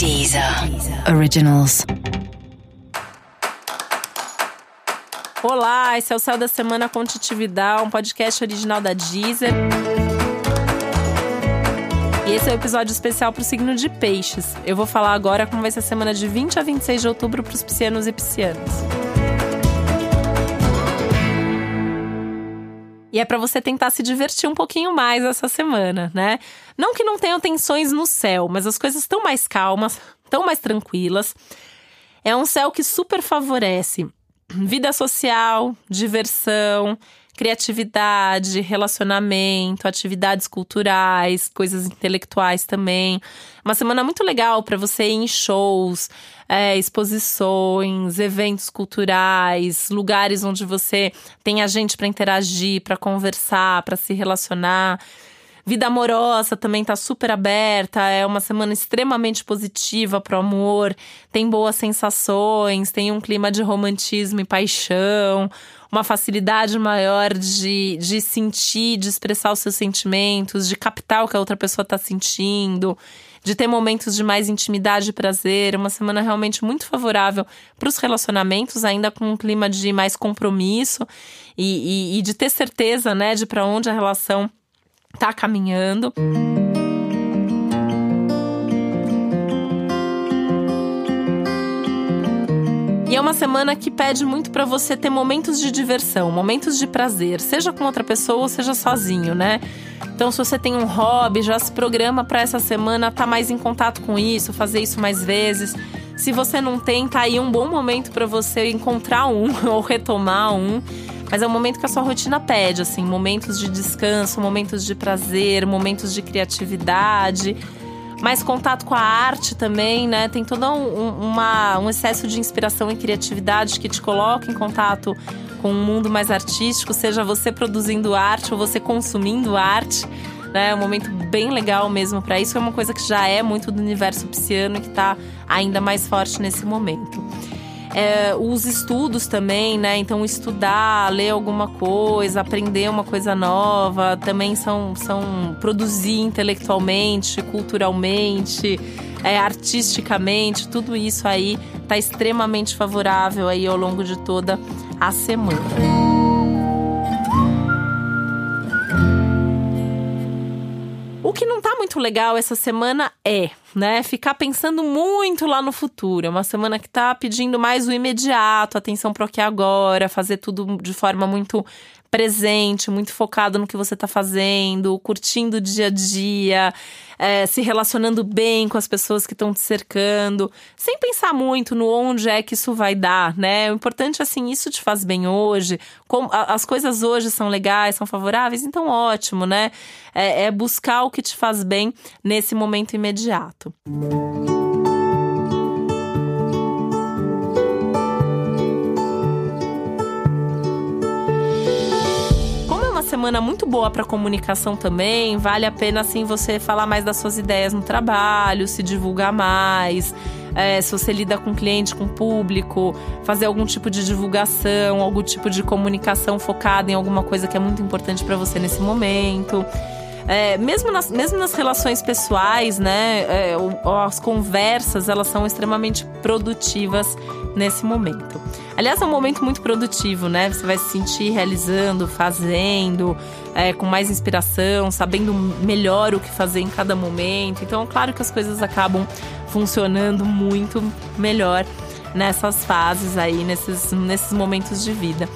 Deezer Originals. Olá, esse é o Céu da Semana com Titividade, um podcast original da Deezer. E esse é o um episódio especial para o signo de Peixes. Eu vou falar agora como vai ser a semana de 20 a 26 de outubro para os piscianos e piscianas. E é para você tentar se divertir um pouquinho mais essa semana, né? Não que não tenham tensões no céu, mas as coisas estão mais calmas, estão mais tranquilas. É um céu que super favorece vida social, diversão, criatividade, relacionamento, atividades culturais, coisas intelectuais também. Uma semana muito legal para você ir em shows, é, exposições, eventos culturais, lugares onde você tem a gente para interagir, para conversar, para se relacionar. Vida amorosa também tá super aberta, é uma semana extremamente positiva pro amor, tem boas sensações, tem um clima de romantismo e paixão, uma facilidade maior de, de sentir, de expressar os seus sentimentos, de captar o que a outra pessoa está sentindo, de ter momentos de mais intimidade e prazer. Uma semana realmente muito favorável para os relacionamentos, ainda com um clima de mais compromisso e, e, e de ter certeza né, de para onde a relação está caminhando. E é uma semana que pede muito para você ter momentos de diversão, momentos de prazer, seja com outra pessoa ou seja sozinho, né? Então, se você tem um hobby, já se programa para essa semana estar tá mais em contato com isso, fazer isso mais vezes. Se você não tem, tá aí um bom momento para você encontrar um ou retomar um. Mas é um momento que a sua rotina pede, assim, momentos de descanso, momentos de prazer, momentos de criatividade mais contato com a arte também, né? Tem todo um, uma, um excesso de inspiração e criatividade que te coloca em contato com um mundo mais artístico, seja você produzindo arte ou você consumindo arte. Né, é um momento bem legal mesmo para isso. É uma coisa que já é muito do universo pisciano e que está ainda mais forte nesse momento. É, os estudos também, né? Então, estudar, ler alguma coisa, aprender uma coisa nova, também são, são produzir intelectualmente, culturalmente, é, artisticamente, tudo isso aí está extremamente favorável aí ao longo de toda a semana. O que não tá muito legal essa semana é, né, ficar pensando muito lá no futuro. É uma semana que tá pedindo mais o imediato, atenção para o que é agora, fazer tudo de forma muito presente, muito focado no que você está fazendo, curtindo o dia a dia, é, se relacionando bem com as pessoas que estão te cercando, sem pensar muito no onde é que isso vai dar, né? O importante, assim, isso te faz bem hoje, como, as coisas hoje são legais, são favoráveis, então ótimo, né? É, é buscar o que te faz bem nesse momento imediato. Música semana muito boa para comunicação também. Vale a pena assim você falar mais das suas ideias no trabalho, se divulgar mais. É, se você lida com cliente, com público, fazer algum tipo de divulgação, algum tipo de comunicação focada em alguma coisa que é muito importante para você nesse momento. É, mesmo, nas, mesmo nas relações pessoais, né, é, as conversas, elas são extremamente produtivas nesse momento. Aliás, é um momento muito produtivo, né? Você vai se sentir realizando, fazendo, é, com mais inspiração, sabendo melhor o que fazer em cada momento. Então, claro que as coisas acabam funcionando muito melhor nessas fases aí, nesses, nesses momentos de vida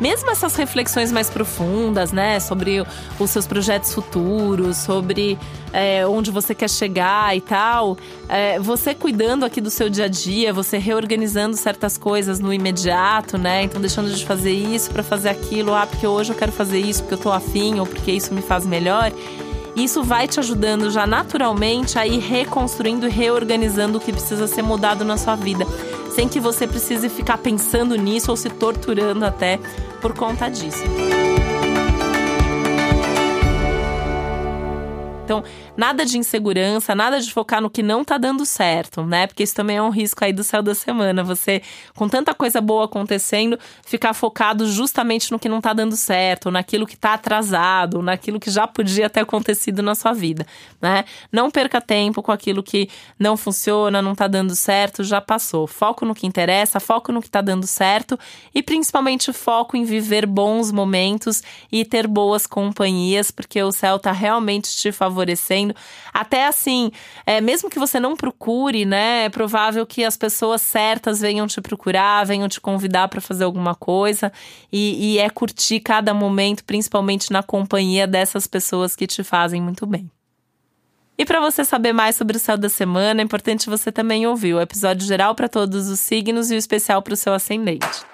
mesmo essas reflexões mais profundas, né, sobre os seus projetos futuros, sobre é, onde você quer chegar e tal, é, você cuidando aqui do seu dia a dia, você reorganizando certas coisas no imediato, né, então deixando de fazer isso para fazer aquilo, ah, porque hoje eu quero fazer isso porque eu tô afim ou porque isso me faz melhor. Isso vai te ajudando já naturalmente a ir reconstruindo e reorganizando o que precisa ser mudado na sua vida sem que você precise ficar pensando nisso ou se torturando até por conta disso. Então, nada de insegurança, nada de focar no que não tá dando certo, né? Porque isso também é um risco aí do céu da semana. Você, com tanta coisa boa acontecendo, ficar focado justamente no que não tá dando certo, naquilo que tá atrasado, naquilo que já podia ter acontecido na sua vida, né? Não perca tempo com aquilo que não funciona, não tá dando certo, já passou. Foco no que interessa, foco no que tá dando certo e principalmente foco em viver bons momentos e ter boas companhias, porque o céu tá realmente te favorecendo. Até assim, é, mesmo que você não procure, né? É provável que as pessoas certas venham te procurar, venham te convidar para fazer alguma coisa. E, e é curtir cada momento, principalmente na companhia dessas pessoas que te fazem muito bem. E para você saber mais sobre o céu da semana, é importante você também ouvir o episódio geral para todos os signos e o especial para o seu ascendente.